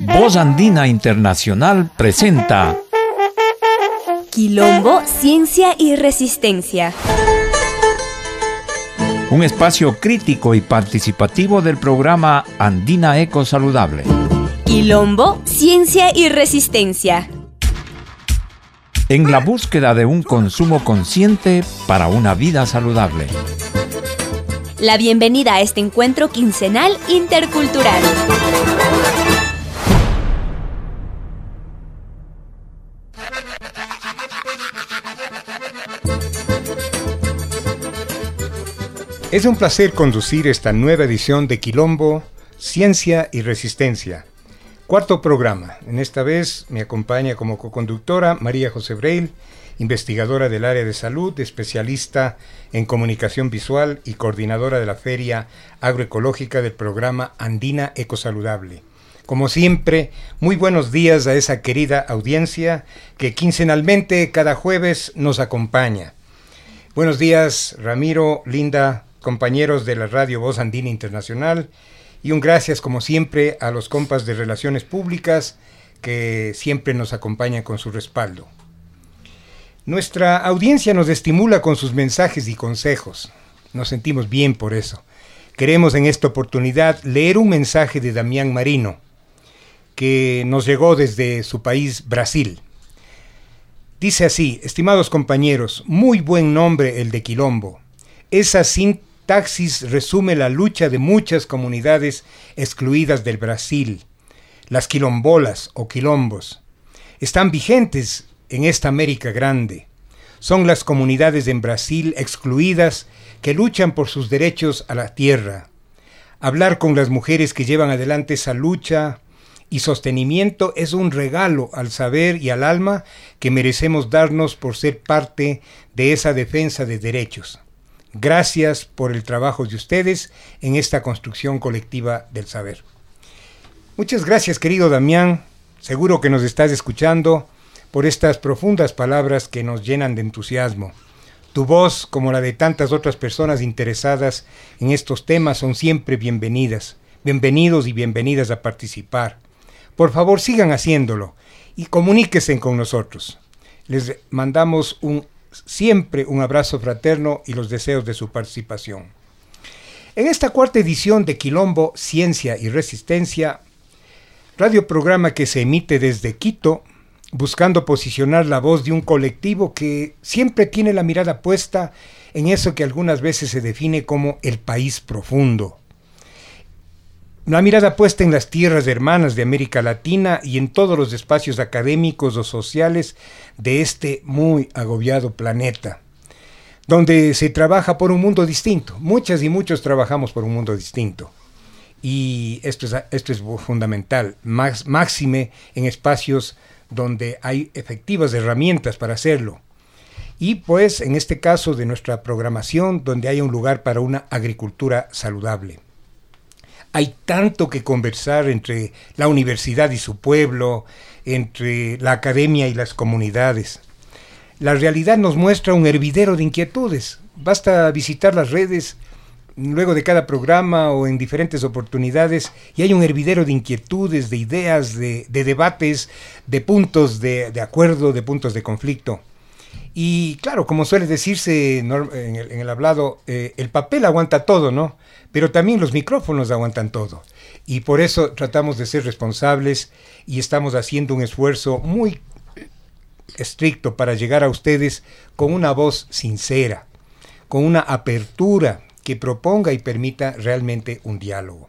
Voz Andina Internacional presenta Quilombo, Ciencia y Resistencia. Un espacio crítico y participativo del programa Andina Eco Saludable. Quilombo, Ciencia y Resistencia. En la búsqueda de un consumo consciente para una vida saludable. La bienvenida a este encuentro quincenal intercultural. Es un placer conducir esta nueva edición de Quilombo, Ciencia y Resistencia. Cuarto programa. En esta vez me acompaña como coconductora María José Breil, investigadora del área de salud, especialista en comunicación visual y coordinadora de la Feria Agroecológica del programa Andina Ecosaludable. Como siempre, muy buenos días a esa querida audiencia que quincenalmente cada jueves nos acompaña. Buenos días, Ramiro, Linda, compañeros de la Radio Voz Andina Internacional y un gracias como siempre a los compas de Relaciones Públicas que siempre nos acompañan con su respaldo. Nuestra audiencia nos estimula con sus mensajes y consejos. Nos sentimos bien por eso. Queremos en esta oportunidad leer un mensaje de Damián Marino, que nos llegó desde su país, Brasil. Dice así, estimados compañeros, muy buen nombre el de Quilombo. Esa cinta Taxis resume la lucha de muchas comunidades excluidas del Brasil. Las quilombolas o quilombos están vigentes en esta América grande. Son las comunidades en Brasil excluidas que luchan por sus derechos a la tierra. Hablar con las mujeres que llevan adelante esa lucha y sostenimiento es un regalo al saber y al alma que merecemos darnos por ser parte de esa defensa de derechos. Gracias por el trabajo de ustedes en esta construcción colectiva del saber. Muchas gracias, querido Damián. Seguro que nos estás escuchando por estas profundas palabras que nos llenan de entusiasmo. Tu voz, como la de tantas otras personas interesadas en estos temas, son siempre bienvenidas. Bienvenidos y bienvenidas a participar. Por favor, sigan haciéndolo y comuníquense con nosotros. Les mandamos un siempre un abrazo fraterno y los deseos de su participación. En esta cuarta edición de Quilombo, Ciencia y Resistencia, radio programa que se emite desde Quito, buscando posicionar la voz de un colectivo que siempre tiene la mirada puesta en eso que algunas veces se define como el país profundo, la mirada puesta en las tierras hermanas de América Latina y en todos los espacios académicos o sociales de este muy agobiado planeta, donde se trabaja por un mundo distinto. Muchas y muchos trabajamos por un mundo distinto. Y esto es, esto es fundamental, máxime en espacios donde hay efectivas herramientas para hacerlo. Y pues en este caso de nuestra programación, donde hay un lugar para una agricultura saludable. Hay tanto que conversar entre la universidad y su pueblo, entre la academia y las comunidades. La realidad nos muestra un hervidero de inquietudes. Basta visitar las redes luego de cada programa o en diferentes oportunidades y hay un hervidero de inquietudes, de ideas, de, debates, de puntos de, acuerdo, de puntos de conflicto. Y claro, como suele decirse en el, hablado, eh, el papel aguanta todo, ¿no? pero también los micrófonos aguantan todo. Y por eso tratamos de ser responsables y estamos haciendo un esfuerzo muy estricto para llegar a ustedes con una voz sincera, con una apertura que proponga y permita realmente un diálogo.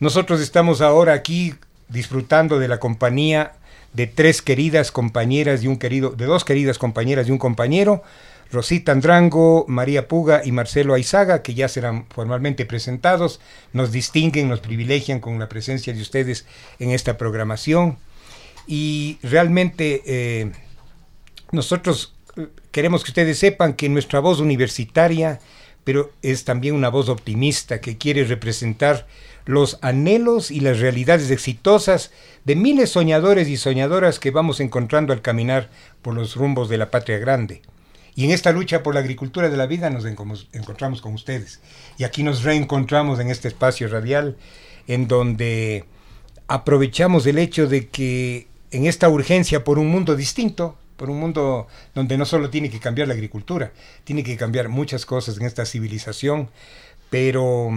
Nosotros estamos ahora aquí disfrutando de la compañía de tres queridas compañeras y un querido, de dos queridas compañeras y un compañero, Rosita Andrango, María Puga y Marcelo Aizaga, que ya serán formalmente presentados, nos distinguen, nos privilegian con la presencia de ustedes en esta programación. Y realmente eh, nosotros eh, queremos que ustedes sepan que nuestra voz universitaria, pero es también una voz optimista que quiere representar los anhelos y las realidades exitosas de miles soñadores y soñadoras que vamos encontrando al caminar por los rumbos de la patria grande Y en esta lucha por la agricultura de la vida nos encontramos con ustedes. Y aquí nos reencontramos en este espacio radial en donde aprovechamos el hecho de que en esta urgencia por un mundo distinto, por un mundo donde no solo tiene que cambiar la agricultura, tiene que cambiar muchas cosas en esta civilización, pero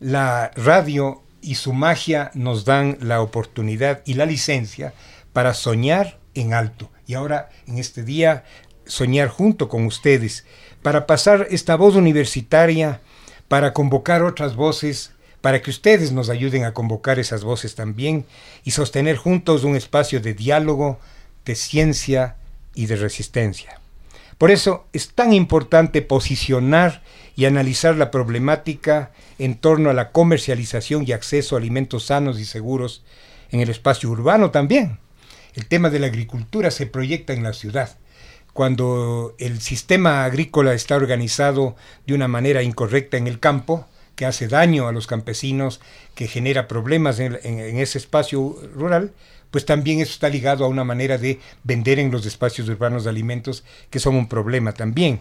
la radio y su magia nos dan la oportunidad y la licencia para soñar en alto. Y ahora, en este día, soñar junto con ustedes, para pasar esta voz universitaria, para convocar otras voces, para que ustedes nos ayuden a convocar esas voces también y sostener juntos un espacio de diálogo, de ciencia y de resistencia. Por eso es tan importante posicionar y analizar la problemática en torno a la comercialización y acceso a alimentos sanos y seguros en el espacio urbano también. El tema de la agricultura se proyecta en la ciudad. Cuando el sistema agrícola está organizado de una manera incorrecta en el campo, que hace daño a los campesinos, que genera problemas en, ese espacio rural, pues también eso está ligado a una manera de vender en los espacios urbanos de alimentos, que son un problema también.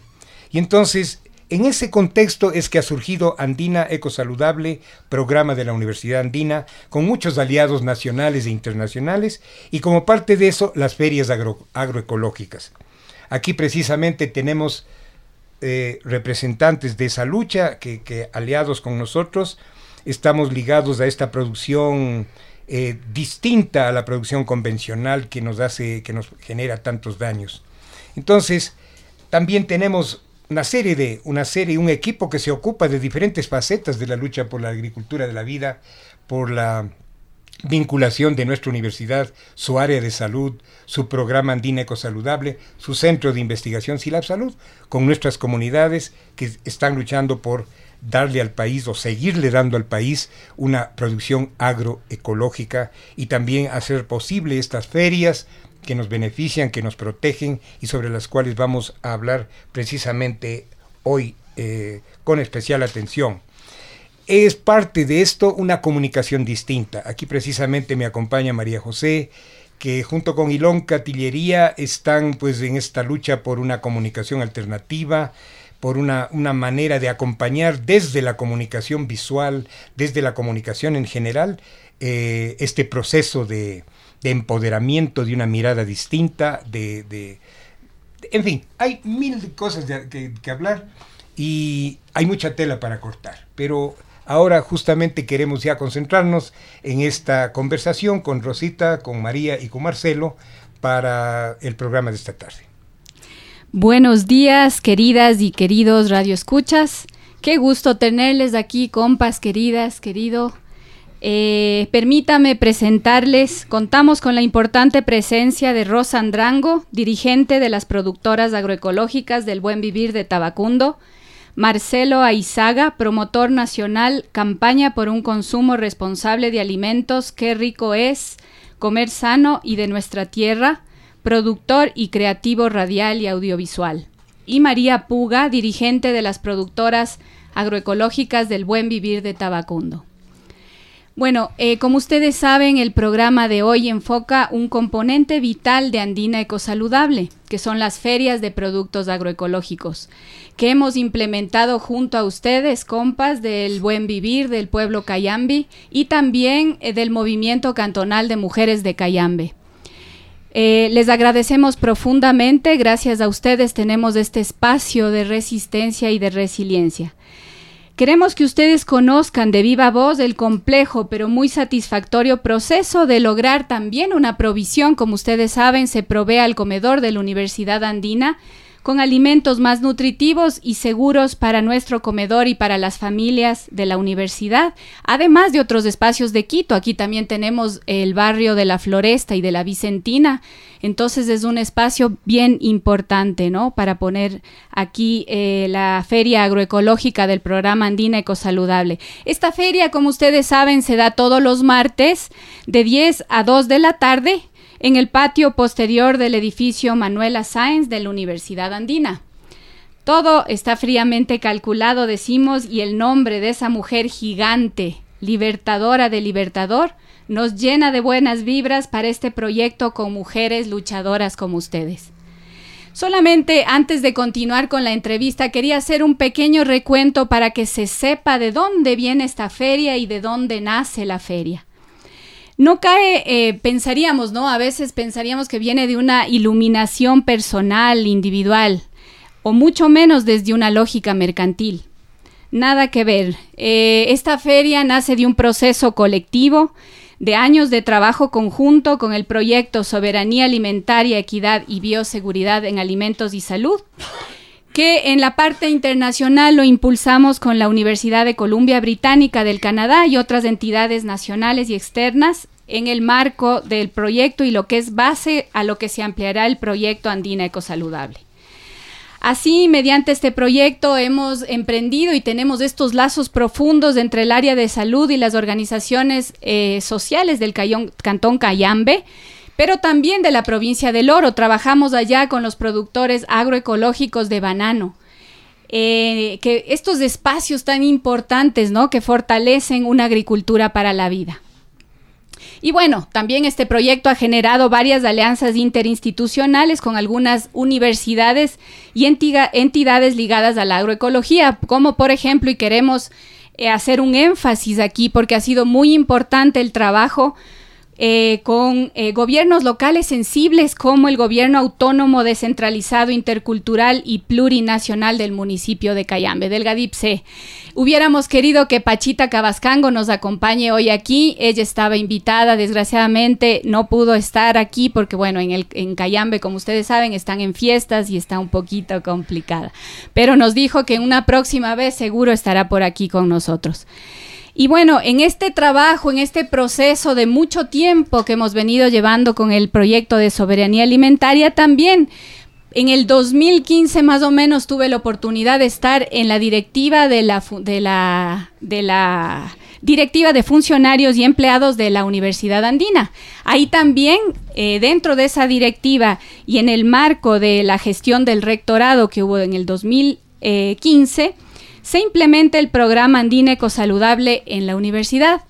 Y entonces en ese contexto es que ha surgido Andina Ecosaludable, programa de la Universidad Andina, con muchos aliados nacionales e internacionales, y como parte de eso, las ferias agroecológicas. Aquí precisamente tenemos eh, representantes de esa lucha, que, aliados con nosotros, estamos ligados a esta producción eh, distinta a la producción convencional que nos hace, que nos genera tantos daños. Entonces, también tenemos una serie de una serie un equipo que se ocupa de diferentes facetas de la lucha por la agricultura de la vida por la vinculación de nuestra universidad, su área de salud, su programa Andina Ecosaludable, su centro de investigación SILAB Salud, con nuestras comunidades que están luchando por darle al país o seguirle dando al país una producción agroecológica y también hacer posible estas ferias que nos benefician, que nos protegen y sobre las cuales vamos a hablar precisamente hoy eh, con especial atención. Es parte de esto una comunicación distinta. Aquí precisamente me acompaña María José, que junto con Ilón Catillería están pues en esta lucha por una comunicación alternativa, por una, una, manera de acompañar desde la comunicación visual, desde la comunicación en general, eh, este proceso de, de empoderamiento, de una mirada distinta, de... en fin, hay mil cosas que, que hablar y hay mucha tela para cortar, pero ahora justamente queremos ya concentrarnos en esta conversación con Rosita, con María y con Marcelo para el programa de esta tarde. Buenos días, queridas y queridos radioescuchas. Qué gusto tenerles aquí, compas queridas, querido. Eh, permítame presentarles, contamos con la importante presencia de Rosa Andrango, dirigente de las productoras agroecológicas del Buen Vivir de Tabacundo, Marcelo Aizaga, promotor nacional, campaña por un consumo responsable de alimentos, qué rico es, comer sano y de nuestra tierra, productor y creativo radial y audiovisual. Y María Puga, dirigente de las productoras agroecológicas del Buen Vivir de Tabacundo. Bueno, eh, como ustedes saben, el programa de hoy enfoca un componente vital de Andina Ecosaludable, que son las ferias de productos agroecológicos, que hemos implementado junto a ustedes, compas del buen vivir del pueblo Cayambe y también eh, del movimiento cantonal de mujeres de Cayambe. Eh, les agradecemos profundamente, gracias a ustedes tenemos este espacio de resistencia y de resiliencia. Queremos que ustedes conozcan de viva voz el complejo pero muy satisfactorio proceso de lograr también una provisión, como ustedes saben, se provee al comedor de la Universidad Andina con alimentos más nutritivos y seguros para nuestro comedor y para las familias de la universidad, además de otros espacios de Quito. Aquí también tenemos el barrio de la Floresta y de la Vicentina. Entonces es un espacio bien importante, ¿no? Para poner aquí eh, la feria agroecológica del programa Andina Ecosaludable. Esta feria, como ustedes saben, se da todos los martes de 10 a 2 de la tarde en el patio posterior del edificio Manuela Sáenz de la Universidad Andina. Todo está fríamente calculado, decimos, y el nombre de esa mujer gigante, libertadora de libertador, nos llena de buenas vibras para este proyecto con mujeres luchadoras como ustedes. Solamente antes de continuar con la entrevista, quería hacer un pequeño recuento para que se sepa de dónde viene esta feria y de dónde nace la feria. No cae, eh, pensaríamos, ¿no? A veces pensaríamos que viene de una iluminación personal, individual, o mucho menos desde una lógica mercantil. Nada que ver. Eh, esta feria nace de un proceso colectivo de años de trabajo conjunto con el proyecto Soberanía Alimentaria, Equidad y Bioseguridad en Alimentos y Salud, que en la parte internacional lo impulsamos con la Universidad de Columbia Británica del Canadá y otras entidades nacionales y externas en el marco del proyecto y lo que es base a lo que se ampliará el proyecto Andina Ecosaludable. Así, mediante este proyecto hemos emprendido y tenemos estos lazos profundos entre el área de salud y las organizaciones eh, sociales del Cantón Cayambe, pero también de la provincia del Oro. Trabajamos allá con los productores agroecológicos de banano. Eh, que estos espacios tan importantes, ¿no? Que fortalecen una agricultura para la vida. Y bueno, también este proyecto ha generado varias alianzas interinstitucionales con algunas universidades y entidades ligadas a la agroecología, como por ejemplo, y queremos eh, hacer un énfasis aquí porque ha sido muy importante el trabajo eh, con eh, gobiernos locales sensibles como el gobierno autónomo descentralizado intercultural y plurinacional del municipio de Cayambe, del GADIPC. Hubiéramos querido que Pachita Cabascango nos acompañe hoy aquí. Ella estaba invitada, desgraciadamente no pudo estar aquí porque, bueno, en, en Cayambe, como ustedes saben, están en fiestas y está un poquito complicada. Pero nos dijo que una próxima vez seguro estará por aquí con nosotros. Y bueno, en este trabajo, en este proceso de mucho tiempo que hemos venido llevando con el proyecto de soberanía alimentaria, también en el 2015 más o menos tuve la oportunidad de estar en la directiva de la, de la, directiva de funcionarios y empleados de la Universidad Andina. Ahí también, eh, dentro de esa directiva y en el marco de la gestión del rectorado que hubo en el 2015, se implementa el programa Andina Ecosaludable en la universidad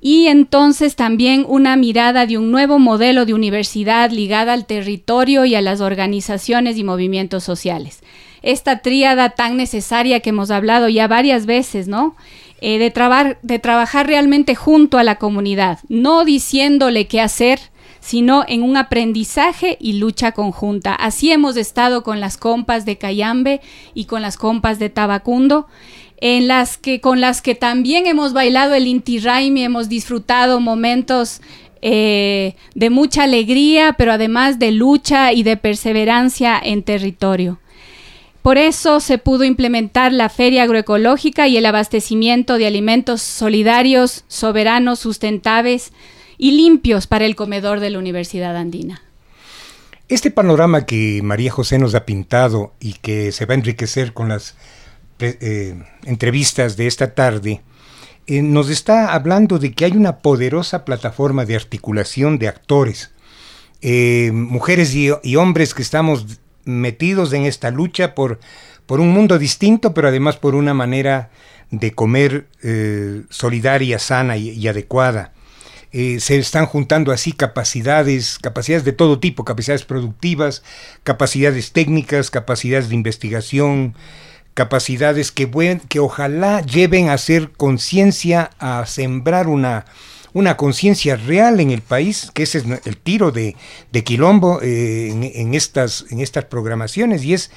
y entonces también una mirada de un nuevo modelo de universidad ligada al territorio y a las organizaciones y movimientos sociales. Esta tríada tan necesaria que hemos hablado ya varias veces, ¿no? Eh, de, de trabajar realmente junto a la comunidad, no diciéndole qué hacer, sino en un aprendizaje y lucha conjunta. Así hemos estado con las compas de Cayambe y con las compas de Tabacundo, en las que con las que también hemos bailado el Inti Raimi, hemos disfrutado momentos eh, de mucha alegría, pero además de lucha y de perseverancia en territorio. Por eso se pudo implementar la feria agroecológica y el abastecimiento de alimentos solidarios, soberanos, sustentables, y limpios para el comedor de la Universidad Andina. Este panorama que María José nos ha pintado y que se va a enriquecer con las eh, entrevistas de esta tarde, eh, nos está hablando de que hay una poderosa plataforma de articulación de actores, eh, mujeres y, hombres que estamos metidos en esta lucha por, por un mundo distinto, pero además por una manera de comer solidaria, sana y adecuada. Eh, se están juntando así capacidades, capacidades de todo tipo, capacidades productivas, capacidades técnicas, capacidades de investigación, capacidades que, que ojalá lleven a hacer conciencia, a sembrar una, una conciencia real en el país, que ese es el tiro de, Quilombo eh, en, estas, en estas programaciones, y es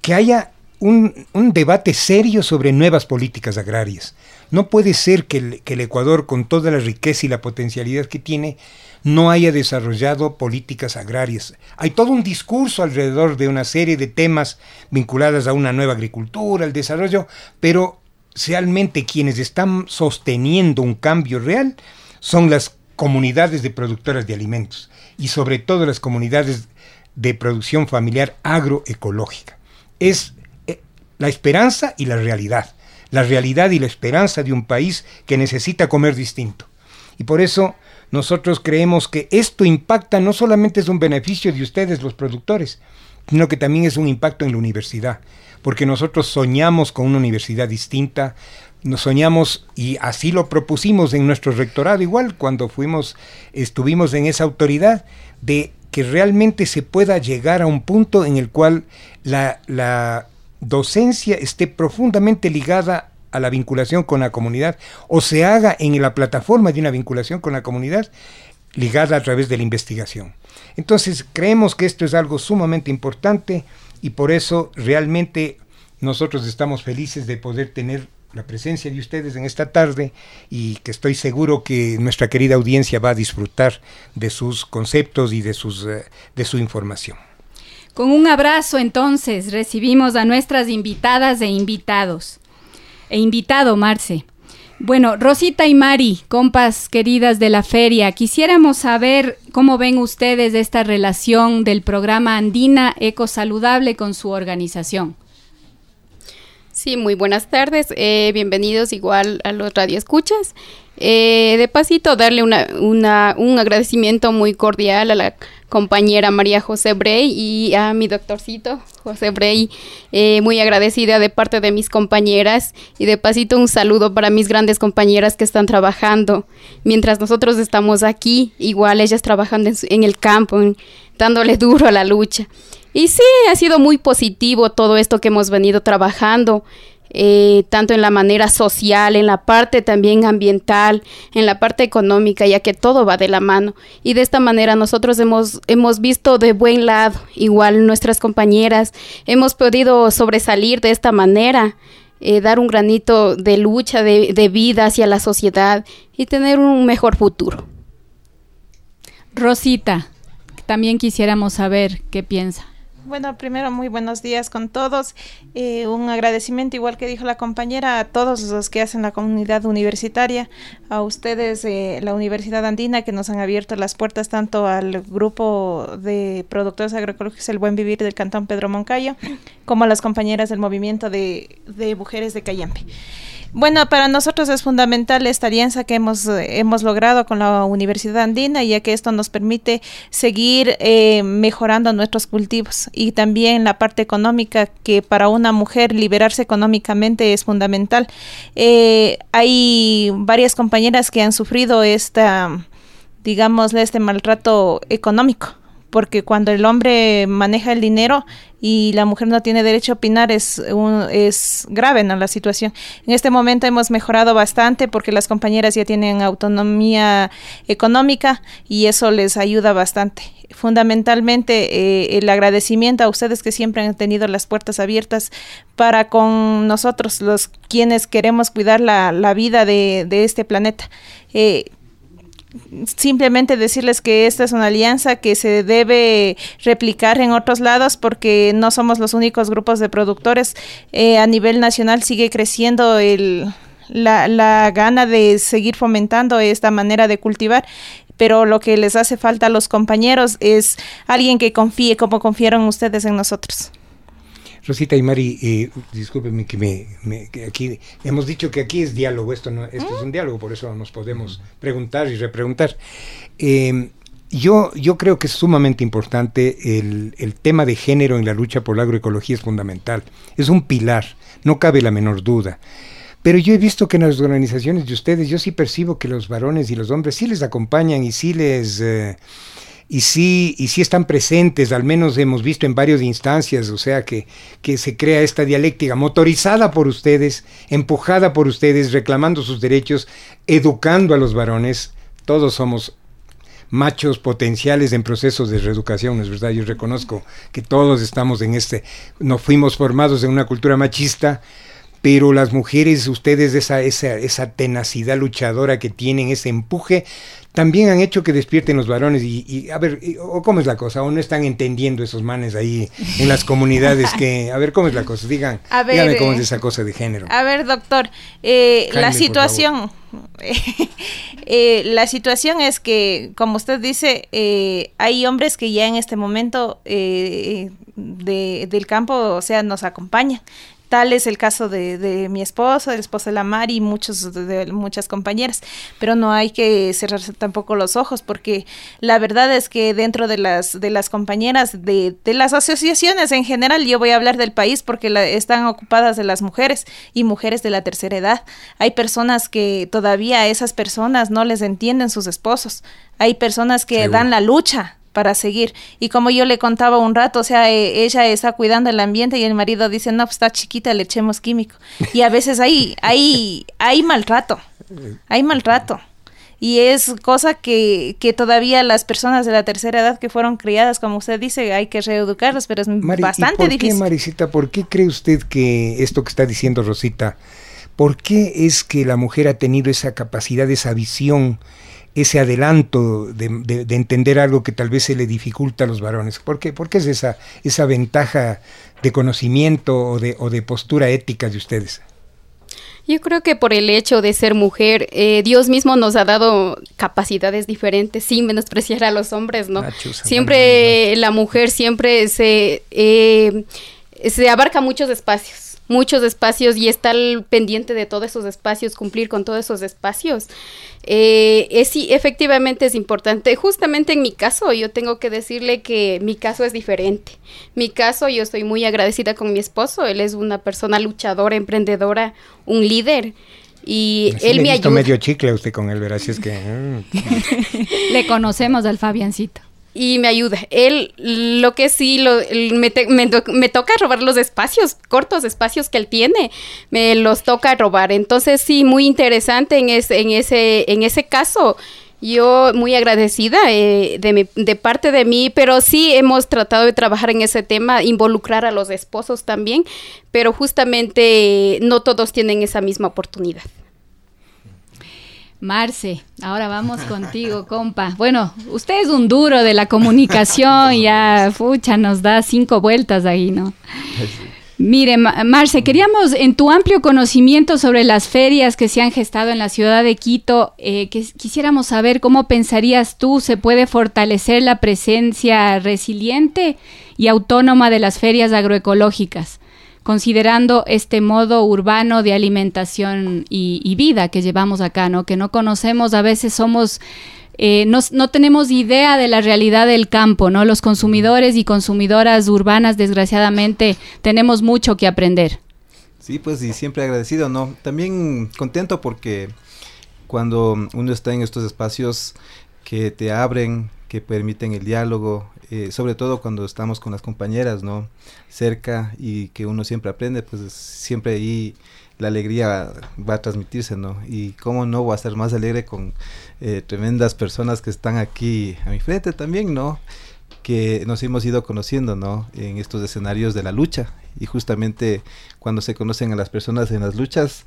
que haya un, un debate serio sobre nuevas políticas agrarias no puede ser que el, Ecuador, con toda la riqueza y la potencialidad que tiene, no haya desarrollado políticas agrarias. Hay todo un discurso alrededor de una serie de temas vinculados a una nueva agricultura, al desarrollo, pero realmente quienes están sosteniendo un cambio real son las comunidades de productoras de alimentos y sobre todo las comunidades de producción familiar agroecológica. Es eh, la esperanza y la realidad la realidad y la esperanza de un país que necesita comer distinto. Y por eso nosotros creemos que esto impacta no solamente es un beneficio de ustedes los productores, sino que también es un impacto en la universidad, porque nosotros soñamos con una universidad distinta, nos soñamos y así lo propusimos en nuestro rectorado igual cuando fuimos estuvimos en esa autoridad de que realmente se pueda llegar a un punto en el cual la, la docencia esté profundamente ligada a la vinculación con la comunidad o se haga en la plataforma de una vinculación con la comunidad ligada a través de la investigación. Entonces creemos que esto es algo sumamente importante y por eso realmente nosotros estamos felices de poder tener la presencia de ustedes en esta tarde y que estoy seguro que nuestra querida audiencia va a disfrutar de sus conceptos y de, sus, eh, de su información. Con un abrazo entonces recibimos a nuestras invitadas e invitados. E invitado, Marce. Bueno, Rosita y Mari, compas queridas de la feria, quisiéramos saber cómo ven ustedes esta relación del programa Andina Eco Saludable con su organización. Sí, muy buenas tardes. Eh, bienvenidos igual a los radioescuchas. Eh, de pasito, darle una, un agradecimiento muy cordial a la compañera María José Brey y a mi doctorcito José Brey, eh, muy agradecida de parte de mis compañeras y de pasito un saludo para mis grandes compañeras que están trabajando. Mientras nosotros estamos aquí, igual ellas trabajando en, el campo, dándole duro a la lucha. Y sí, ha sido muy positivo todo esto que hemos venido trabajando. Eh, tanto en la manera social, en la parte también ambiental, en la parte económica, ya que todo va de la mano. Y de esta manera nosotros hemos, hemos visto de buen lado, igual nuestras compañeras, hemos podido sobresalir de esta manera. Eh, dar un granito de lucha, de, de vida hacia la sociedad y tener un mejor futuro. Rosita, también quisiéramos saber qué piensa. Bueno, primero muy buenos días con todos. Eh, un agradecimiento, igual que dijo la compañera, a todos los que hacen la comunidad universitaria, a ustedes, eh, la Universidad Andina, que nos han abierto las puertas tanto al grupo de productores agroecológicos El Buen Vivir del Cantón Pedro Moncayo, como a las compañeras del movimiento de, de mujeres de Cayampe. Bueno, para nosotros es fundamental esta alianza que hemos, hemos logrado con la Universidad Andina, ya que esto nos permite seguir eh, mejorando nuestros cultivos y también la parte económica, que para una mujer liberarse económicamente es fundamental. Eh, hay varias compañeras que han sufrido esta, digámosle, este maltrato económico porque cuando el hombre maneja el dinero y la mujer no tiene derecho a opinar es, es grave ¿no? la situación. En este momento hemos mejorado bastante porque las compañeras ya tienen autonomía económica y eso les ayuda bastante. Fundamentalmente eh, el agradecimiento a ustedes que siempre han tenido las puertas abiertas para con nosotros, los quienes queremos cuidar la, la vida de, de este planeta. Eh, simplemente decirles que esta es una alianza que se debe replicar en otros lados porque no somos los únicos grupos de productores. Eh, a nivel nacional sigue creciendo el, la, la gana de seguir fomentando esta manera de cultivar pero lo que les hace falta a los compañeros es alguien que confíe como confiaron ustedes en nosotros. Rosita y Mari, eh, discúlpenme que me, aquí hemos dicho que aquí es diálogo, esto no, esto es un diálogo, por eso nos podemos preguntar y repreguntar. Em, yo, yo creo que es sumamente importante el, el, tema de género en la lucha por la agroecología es fundamental, es un pilar, no cabe la menor duda. Pero yo he visto que en las organizaciones de ustedes, yo sí percibo que los varones y los hombres sí les acompañan y sí les... Y sí, y sí están presentes, al menos hemos visto en varias instancias, o sea que, que se crea esta dialéctica motorizada por ustedes, empujada por ustedes, reclamando sus derechos, educando a los varones. Todos somos machos potenciales en procesos de reeducación, es verdad, yo reconozco que todos estamos en este, no fuimos formados en una cultura machista, pero las mujeres, ustedes, esa, esa, esa tenacidad luchadora que tienen, ese empuje, también han hecho que despierten los varones y, a ver, o cómo es la cosa, o no están entendiendo esos manes ahí en las comunidades que, a ver, cómo es la cosa, digan, dígame cómo es eh, esa cosa de género. A ver, doctor, eh, la situación, eh, la situación es que, como usted dice, hay hombres que ya en este momento de, del campo, o sea, nos acompañan. Tal es el caso de, de mi esposo, el esposo de la Mari y muchos, de, muchas compañeras, pero no hay que cerrarse tampoco los ojos porque la verdad es que dentro de las, de las compañeras, de, de las asociaciones en general, yo voy a hablar del país porque la, están ocupadas de las mujeres y mujeres de la tercera edad. Hay personas que todavía a esas personas no les entienden sus esposos. Hay personas que dan la lucha para seguir. Y como yo le contaba un rato, o sea, eh, ella está cuidando el ambiente y el marido dice, no, pues está chiquita, le echemos químico. Y a veces hay, hay, hay maltrato, hay maltrato. Y es cosa que, que todavía las personas de la tercera edad que fueron criadas, como usted dice, hay que reeducarlas, pero es bastante por difícil. Qué, Marisita, ¿por qué cree usted que esto que está diciendo Rosita, por qué es que la mujer ha tenido esa capacidad, esa visión? Ese adelanto de, entender algo que tal vez se le dificulta a los varones? ¿Por qué, ¿Por qué es esa, esa ventaja de conocimiento o de, o de postura ética de ustedes? Yo creo que por el hecho de ser mujer, eh, Dios mismo nos ha dado capacidades diferentes, sin menospreciar a los hombres, ¿no? siempre la mujer siempre se, eh, se abarca muchos espacios muchos espacios y estar pendiente de todos esos espacios, cumplir con todos esos espacios. Eh, es, sí, efectivamente es importante. Justamente en mi caso, yo tengo que decirle que mi caso es diferente. Mi caso, yo estoy muy agradecida con mi esposo. Él es una persona luchadora, emprendedora, un líder. Y él me ayuda. medio chicle usted con él, ¿verdad? Así es que. Mm. Le conocemos al Fabiancito y me ayuda. Él, lo que sí, lo, me, me, toca robar los espacios, cortos espacios que él tiene, me los toca robar. Entonces sí, muy interesante en, ese, en, ese, en ese caso. Yo muy agradecida eh, de, de parte de mí, pero sí hemos tratado de trabajar en ese tema, involucrar a los esposos también, pero justamente no todos tienen esa misma oportunidad. Marce, ahora vamos contigo, compa. Bueno, usted es un duro de la comunicación, ya, fucha, nos da cinco vueltas ahí, ¿no? Mire, Marce, queríamos, en tu amplio conocimiento sobre las ferias que se han gestado en la ciudad de Quito, eh, que quisiéramos saber cómo pensarías tú se puede fortalecer la presencia resiliente y autónoma de las ferias agroecológicas considerando este modo urbano de alimentación y, vida que llevamos acá, ¿no? Que no conocemos, a veces somos... Eh, no, no, tenemos idea de la realidad del campo, ¿no? Los consumidores y consumidoras urbanas, desgraciadamente, tenemos mucho que aprender. Sí, pues y siempre agradecido, ¿no? También contento porque cuando uno está en estos espacios que te abren, que permiten el diálogo, eh, sobre todo cuando estamos con las compañeras, ¿no? Cerca y que uno siempre aprende, pues siempre ahí la alegría va a transmitirse, ¿no? Y cómo no va a ser más alegre con eh, tremendas personas que están aquí a mi frente también, ¿no? Que nos hemos ido conociendo, ¿no? En estos escenarios de la lucha. Y justamente cuando se conocen a las personas en las luchas,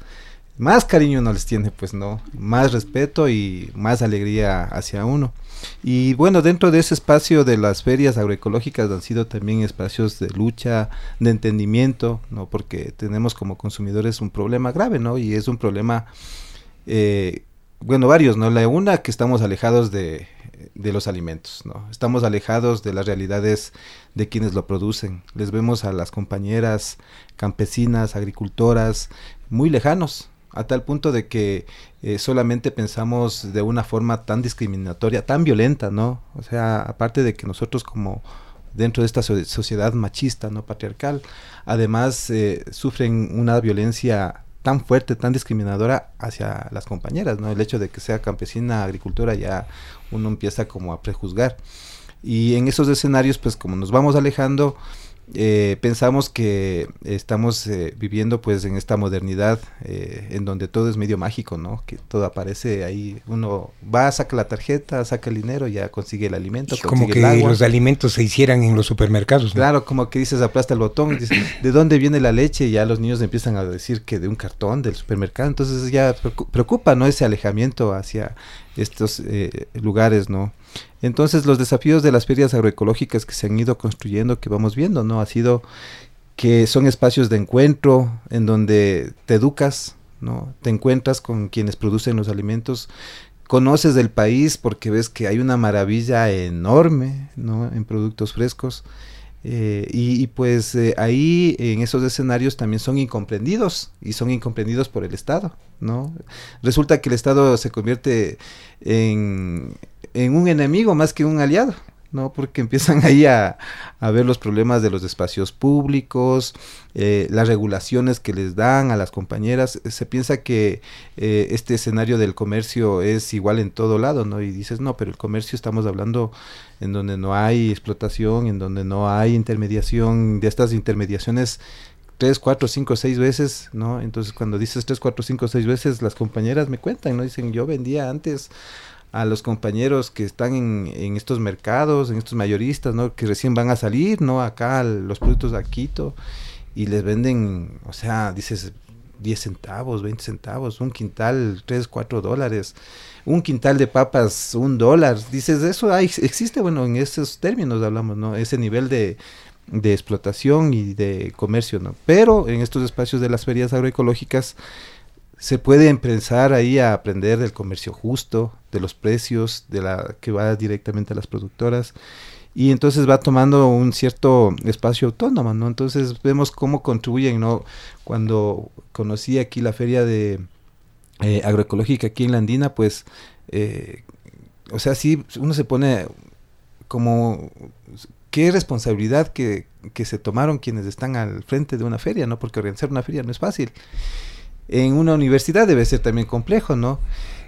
más cariño no les tiene, pues no, más respeto y más alegría hacia uno. Y bueno, dentro de ese espacio de las ferias agroecológicas han sido también espacios de lucha, de entendimiento, ¿no? Porque tenemos como consumidores un problema grave, ¿no? Y es un problema, eh, bueno, varios, ¿no? La una, que estamos alejados de, de los alimentos, ¿no? Estamos alejados de las realidades de quienes lo producen. Les vemos a las compañeras campesinas, agricultoras, muy lejanos, a tal punto de que eh, solamente pensamos de una forma tan discriminatoria, tan violenta, ¿no? O sea, aparte de que nosotros como dentro de esta sociedad machista, ¿no? Patriarcal, además eh, sufren una violencia tan fuerte, tan discriminadora hacia las compañeras, ¿no? El hecho de que sea campesina, agricultora, ya uno empieza como a prejuzgar. Y en esos escenarios, pues como nos vamos alejando, eh, pensamos que estamos eh, viviendo pues en esta modernidad eh, en donde todo es medio mágico, ¿no? Que todo aparece ahí, uno va, saca la tarjeta, saca el dinero, ya consigue el alimento. como que los alimentos se hicieran en los supermercados. Claro, como que dices, aplasta el botón, dices, ¿de dónde viene la leche? Y ya los niños empiezan a decir que de un cartón del supermercado, entonces ya preocupa, ¿no? Ese alejamiento hacia estos lugares, ¿no? Entonces los desafíos de las ferias agroecológicas que se han ido construyendo, que vamos viendo, ¿no? Ha sido que son espacios de encuentro en donde te educas, ¿no? Te encuentras con quienes producen los alimentos, conoces del país porque ves que hay una maravilla enorme, ¿no? En productos frescos. Eh, y, pues eh, ahí en esos escenarios también son incomprendidos y son incomprendidos por el Estado, ¿no? Resulta que el Estado se convierte en, en un enemigo más que un aliado. ¿no? Porque empiezan ahí a, ver los problemas de los espacios públicos, eh, las regulaciones que les dan a las compañeras. Se piensa que eh, este escenario del comercio es igual en todo lado, ¿no? Y dices, no, pero el comercio estamos hablando en donde no hay explotación, en donde no hay intermediación, de estas intermediaciones tres, cuatro, cinco, seis veces, ¿no? Entonces cuando dices tres, cuatro, cinco, seis veces, las compañeras me cuentan, ¿no? Dicen, yo vendía antes a los compañeros que están en, estos mercados, en estos mayoristas, ¿no? Que recién van a salir, ¿no? Acá los productos de Quito y les venden, o sea, dices 10 centavos, 20 centavos, un quintal, 3, 4 dólares, un quintal de papas, un dólar. Dices, eso hay, existe, bueno, en esos términos hablamos, ¿no? Ese nivel de, de explotación y de comercio, ¿no? Pero en estos espacios de las ferias agroecológicas, se puede empezar ahí a aprender del comercio justo, de los precios, de la que va directamente a las productoras y entonces va tomando un cierto espacio autónomo, ¿no? Entonces vemos cómo contribuyen, ¿no? Cuando conocí aquí la feria de eh, agroecológica aquí en la Andina, pues, eh, o sea, sí, uno se pone como, qué responsabilidad que, que se tomaron quienes están al frente de una feria, ¿no? Porque organizar una feria no es fácil en una universidad debe ser también complejo, ¿no?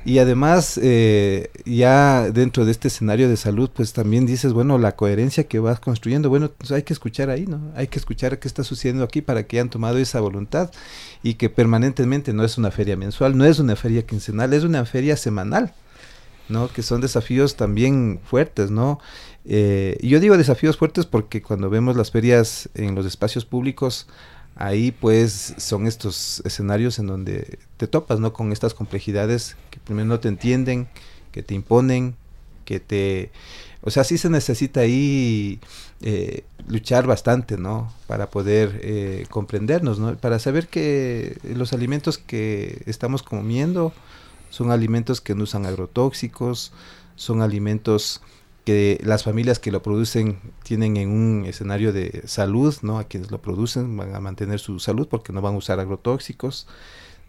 Y además, eh, ya dentro de este escenario de salud, pues también dices, bueno, la coherencia que vas construyendo, bueno, pues hay que escuchar ahí, ¿no? Hay que escuchar qué está sucediendo aquí para que hayan tomado esa voluntad y que permanentemente no es una feria mensual, no es una feria quincenal, es una feria semanal, ¿no? Que son desafíos también fuertes, ¿no? Eh, yo digo desafíos fuertes porque cuando vemos las ferias en los espacios públicos, ahí pues son estos escenarios en donde te topas, ¿no? Con estas complejidades que primero no te entienden, que te imponen, que te... O sea, sí se necesita ahí eh, luchar bastante, ¿no? Para poder eh, comprendernos, ¿no? Para saber que los alimentos que estamos comiendo son alimentos que no usan agrotóxicos, son alimentos que las familias que lo producen tienen en un escenario de salud, ¿no? A quienes lo producen van a mantener su salud porque no van a usar agrotóxicos,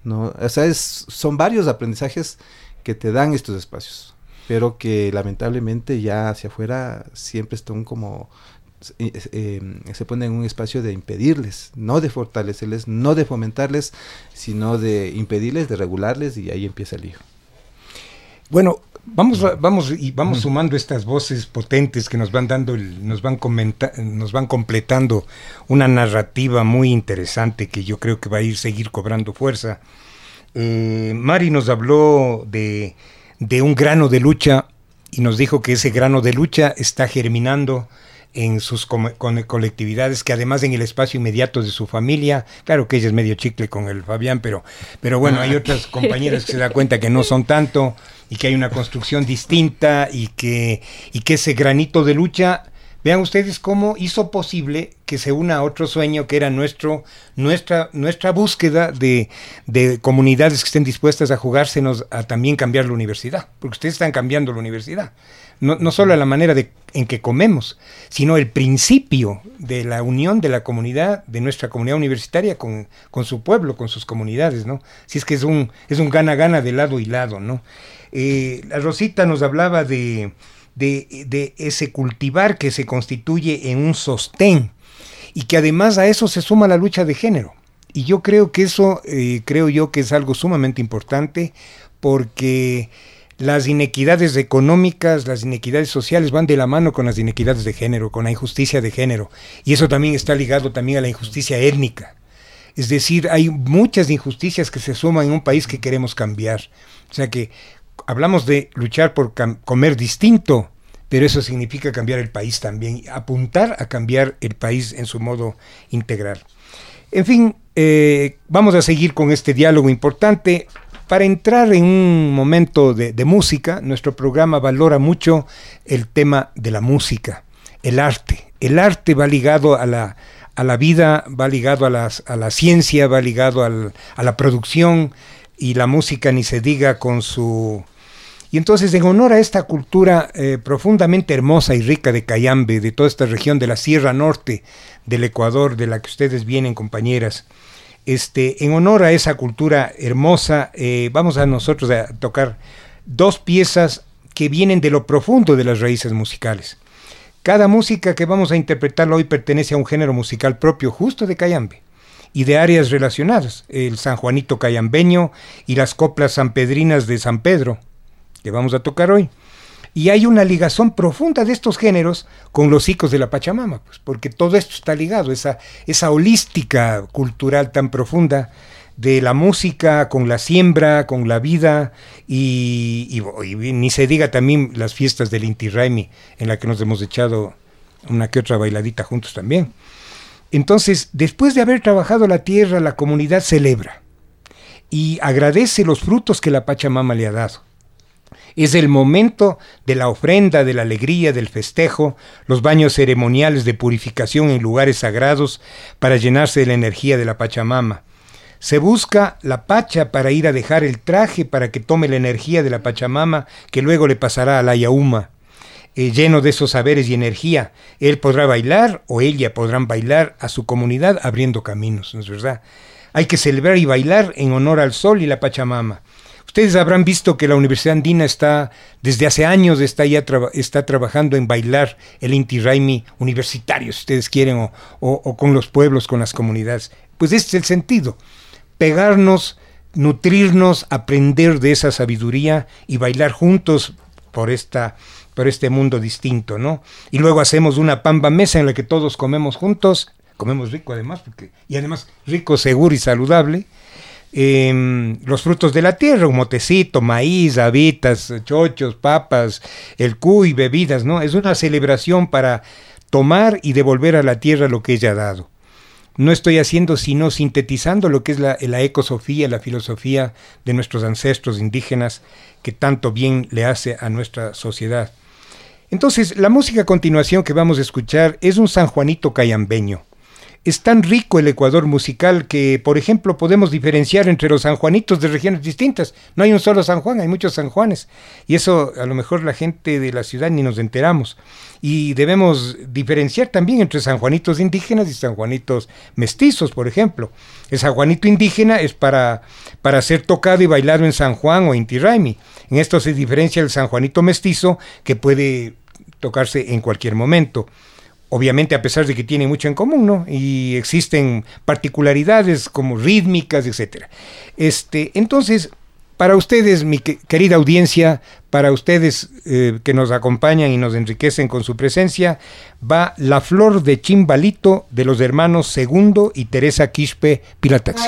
¿no? O son varios aprendizajes que te dan estos espacios, pero que lamentablemente ya hacia afuera siempre están como eh, eh, se ponen en un espacio de impedirles, no de fortalecerles, no de fomentarles, sino de impedirles, de regularles y ahí empieza el lío. Bueno, Vamos, vamos y vamos sumando estas voces potentes que nos van dando, nos van nos van completando una narrativa muy interesante que yo creo que va a ir seguir cobrando fuerza. Eh, Mari nos habló de, de un grano de lucha y nos dijo que ese grano de lucha está germinando en sus colectividades, que además en el espacio inmediato de su familia, claro que ella es medio chicle con el Fabián, pero, pero bueno, hay otras compañeras que se da cuenta que no son tanto y que hay una construcción distinta y que, y que ese granito de lucha, vean ustedes cómo hizo posible que se una a otro sueño que era nuestro, nuestra, nuestra búsqueda de, de comunidades que estén dispuestas a jugársenos a también cambiar la universidad, porque ustedes están cambiando la universidad no, no solo la manera de, en que comemos, sino el principio de la unión de la comunidad, de nuestra comunidad universitaria con, con su pueblo, con sus comunidades, ¿no? Si es que es un es un gana-gana de lado y lado, ¿no? Eh, la Rosita nos hablaba de, ese cultivar que se constituye en un sostén y que además a eso se suma la lucha de género. Y yo creo que eso, eh, creo yo que es algo sumamente importante porque las inequidades económicas, las inequidades sociales van de la mano con las inequidades de género, con la injusticia de género. Y eso también está ligado también a la injusticia étnica. Es decir, hay muchas injusticias que se suman en un país que queremos cambiar. O sea que hablamos de luchar por comer distinto, pero eso significa cambiar el país también, apuntar a cambiar el país en su modo integral. En fin, eh, vamos a seguir con este diálogo importante. Para entrar en un momento de, música, nuestro programa valora mucho el tema de la música, el arte. El arte va ligado a la, a la vida, va ligado a, las, a la ciencia, va ligado a la producción y la música ni se diga con su... Y entonces en honor a esta cultura eh, profundamente hermosa y rica de Cayambe, de toda esta región de la Sierra Norte del Ecuador, de la que ustedes vienen compañeras, este, en honor a esa cultura hermosa, eh, vamos a nosotros a tocar dos piezas que vienen de lo profundo de las raíces musicales. Cada música que vamos a interpretar hoy pertenece a un género musical propio justo de Cayambe y de áreas relacionadas, el San Juanito Cayambeño y las coplas sanpedrinas de San Pedro, que vamos a tocar hoy. Y hay una ligación profunda de estos géneros con los hijos de la Pachamama, pues, porque todo esto está ligado, esa, esa holística cultural tan profunda de la música con la siembra, con la vida y, ni se diga también las fiestas del Inti Raimi en la que nos hemos echado una que otra bailadita juntos también. Entonces, después de haber trabajado la tierra, la comunidad celebra y agradece los frutos que la Pachamama le ha dado. Es el momento de la ofrenda, de la alegría, del festejo, los baños ceremoniales de purificación en lugares sagrados para llenarse de la energía de la Pachamama. Se busca la Pacha para ir a dejar el traje para que tome la energía de la Pachamama que luego le pasará a la Yauma. Eh, lleno de esos saberes y energía, él podrá bailar o ella podrán bailar a su comunidad abriendo caminos, ¿no es verdad? Hay que celebrar y bailar en honor al sol y la Pachamama. Ustedes habrán visto que la Universidad Andina está, desde hace años, está ya está trabajando en bailar el Inti Raimi universitario, si ustedes quieren, o, o, con los pueblos, con las comunidades. Pues este es el sentido pegarnos, nutrirnos, aprender de esa sabiduría y bailar juntos por esta por este mundo distinto, ¿no? Y luego hacemos una pamba mesa en la que todos comemos juntos, comemos rico además, porque, y además rico, seguro y saludable, los frutos de la tierra, un motecito, maíz, habitas, chochos, papas, el cuy, bebidas, ¿no? Es una celebración para tomar y devolver a la tierra lo que ella ha dado no estoy haciendo sino sintetizando lo que es la, la, ecosofía, la filosofía de nuestros ancestros indígenas que tanto bien le hace a nuestra sociedad. Entonces, la música a continuación que vamos a escuchar es un San Juanito cayambeño. Es tan rico el Ecuador musical que, por ejemplo, podemos diferenciar entre los sanjuanitos de regiones distintas. No hay un solo San Juan, hay muchos San Juanes. Y eso a lo mejor la gente de la ciudad ni nos enteramos. Y debemos diferenciar también entre sanjuanitos indígenas y sanjuanitos mestizos, por ejemplo. El sanjuanito indígena es para, para ser tocado y bailado en San Juan o Inti Raimi. En esto se diferencia el sanjuanito mestizo que puede tocarse en cualquier momento obviamente a pesar de que tiene mucho en común, ¿no? Y existen particularidades como rítmicas, etcétera. Este, entonces, para ustedes, mi querida audiencia, para ustedes eh, que nos acompañan y nos enriquecen con su presencia, va La Flor de Chimbalito de los hermanos Segundo y Teresa Quispe Pilatax.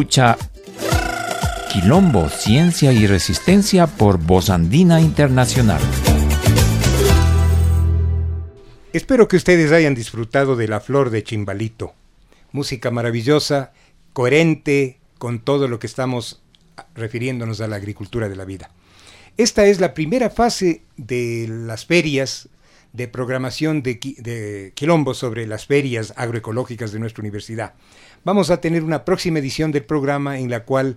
Escucha Quilombo, Ciencia y Resistencia por Voz Andina Internacional. Espero que ustedes hayan disfrutado de La Flor de Chimbalito. Música maravillosa, coherente con todo lo que estamos refiriéndonos a la agricultura de la vida. Esta es la primera fase de las ferias de programación de, de Quilombo sobre las ferias agroecológicas de nuestra universidad. Vamos a tener una próxima edición del programa en la cual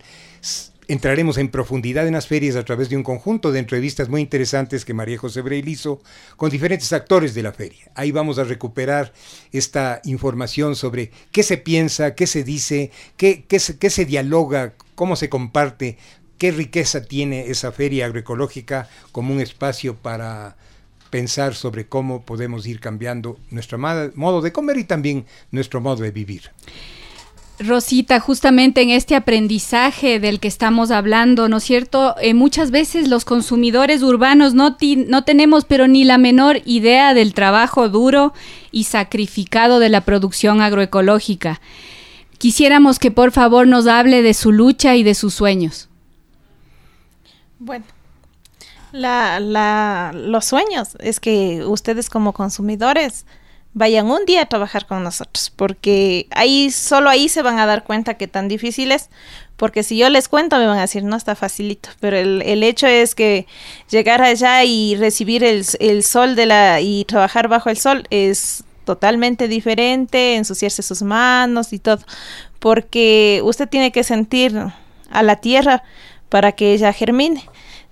entraremos en profundidad en las ferias a través de un conjunto de entrevistas muy interesantes que María José Breil hizo con diferentes actores de la feria. Ahí vamos a recuperar esta información sobre qué se piensa, qué se dice, qué, se dialoga, cómo se comparte, qué riqueza tiene esa feria agroecológica como un espacio para pensar sobre cómo podemos ir cambiando nuestro modo de comer y también nuestro modo de vivir. Rosita, justamente en este aprendizaje del que estamos hablando, ¿no es cierto? Eh, muchas veces los consumidores urbanos no, no tenemos pero ni la menor idea del trabajo duro y sacrificado de la producción agroecológica. Quisiéramos que por favor nos hable de su lucha y de sus sueños. Bueno, la, la, los sueños es que ustedes como consumidores vayan un día a trabajar con nosotros, porque ahí solo ahí se van a dar cuenta que tan difícil es, porque si yo les cuento me van a decir, no está facilito, pero el, el hecho es que llegar allá y recibir el, el sol de la y trabajar bajo el sol es totalmente diferente, ensuciarse sus manos y todo, porque usted tiene que sentir a la tierra para que ella germine.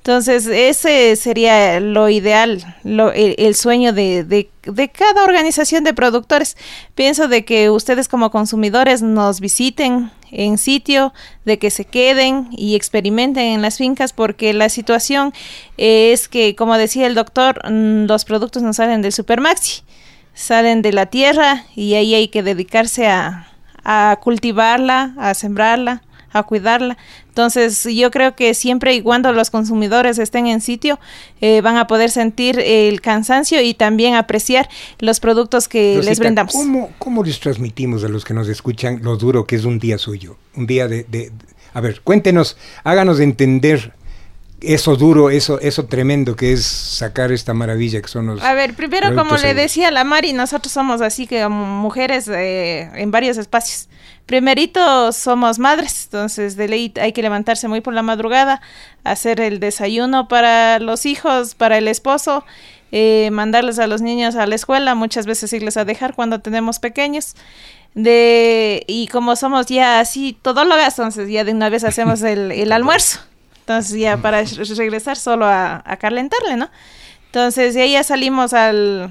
Entonces, ese sería lo ideal, lo, el, sueño de, de, cada organización de productores. Pienso de que ustedes como consumidores nos visiten en sitio, de que se queden y experimenten en las fincas, porque la situación es que, como decía el doctor, mm, los productos no salen del Supermaxi, salen de la tierra y ahí hay que dedicarse a cultivarla, a sembrarla a cuidarla. Entonces, yo creo que siempre y cuando los consumidores estén en sitio, eh, van a poder sentir el cansancio y también apreciar los productos que les brindamos. ¿cómo, ¿Cómo les transmitimos a los que nos escuchan lo duro que es un día suyo? Un día de... de a ver, cuéntenos, háganos entender eso duro, eso, eso tremendo que es sacar esta maravilla que son los. A ver, primero, como le decía la Mari, nosotros somos así que mujeres eh, en varios espacios. Primerito somos madres, entonces de ley hay que levantarse muy por la madrugada, hacer el desayuno para los hijos, para el esposo, eh, mandarles a los niños a la escuela, muchas veces irles a dejar cuando tenemos pequeños. De, y como somos ya así todólogas, entonces ya de una vez hacemos el, el almuerzo. Entonces ya para regresar solo a, a calentarle, ¿no? Entonces de ahí ya salimos al,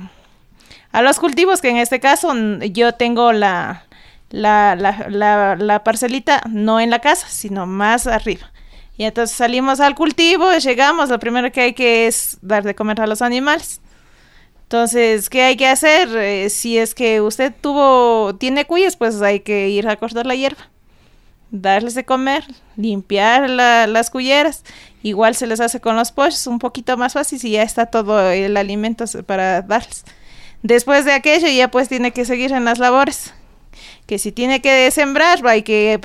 a los cultivos, que en este caso yo tengo la, la, la, la, parcelita no en la casa, sino más arriba. Y entonces salimos al cultivo, llegamos, lo primero que hay que es dar de comer a los animales. Entonces, ¿qué hay que hacer? Eh, si es que usted tuvo, tiene cuyes, pues hay que ir a cortar la hierba, darles de comer, limpiar la, las cuyeras. Igual se les hace con los pollos, un poquito más fácil si ya está todo el alimento para darles. Después de aquello ya pues tiene que seguir en las labores que si tiene que sembrar, hay que,